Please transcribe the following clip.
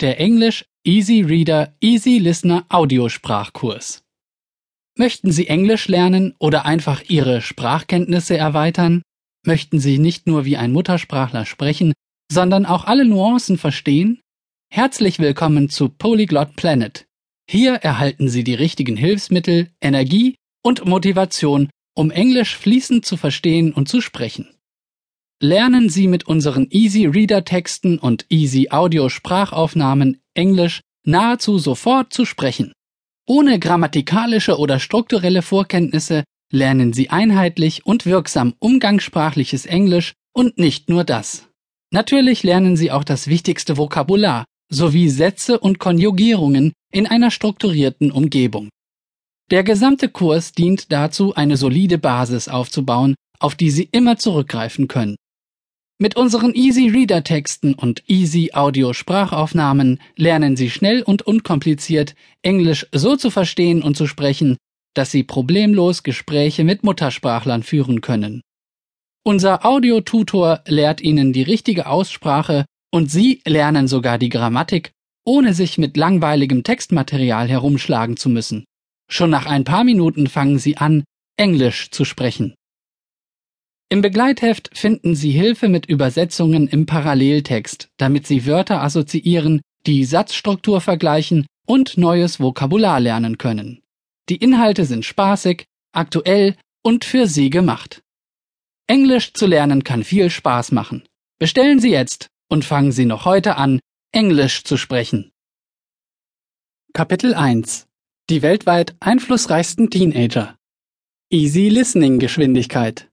der Englisch Easy Reader Easy Listener Audiosprachkurs. Möchten Sie Englisch lernen oder einfach Ihre Sprachkenntnisse erweitern? Möchten Sie nicht nur wie ein Muttersprachler sprechen, sondern auch alle Nuancen verstehen? Herzlich willkommen zu Polyglot Planet. Hier erhalten Sie die richtigen Hilfsmittel, Energie und Motivation, um Englisch fließend zu verstehen und zu sprechen. Lernen Sie mit unseren Easy Reader Texten und Easy Audio Sprachaufnahmen Englisch nahezu sofort zu sprechen. Ohne grammatikalische oder strukturelle Vorkenntnisse lernen Sie einheitlich und wirksam umgangssprachliches Englisch und nicht nur das. Natürlich lernen Sie auch das wichtigste Vokabular sowie Sätze und Konjugierungen in einer strukturierten Umgebung. Der gesamte Kurs dient dazu, eine solide Basis aufzubauen, auf die Sie immer zurückgreifen können. Mit unseren Easy Reader Texten und Easy Audio Sprachaufnahmen lernen Sie schnell und unkompliziert Englisch so zu verstehen und zu sprechen, dass Sie problemlos Gespräche mit Muttersprachlern führen können. Unser Audiotutor lehrt Ihnen die richtige Aussprache und Sie lernen sogar die Grammatik, ohne sich mit langweiligem Textmaterial herumschlagen zu müssen. Schon nach ein paar Minuten fangen Sie an, Englisch zu sprechen. Im Begleitheft finden Sie Hilfe mit Übersetzungen im Paralleltext, damit Sie Wörter assoziieren, die Satzstruktur vergleichen und neues Vokabular lernen können. Die Inhalte sind spaßig, aktuell und für Sie gemacht. Englisch zu lernen kann viel Spaß machen. Bestellen Sie jetzt und fangen Sie noch heute an, Englisch zu sprechen. Kapitel 1 Die weltweit einflussreichsten Teenager Easy Listening Geschwindigkeit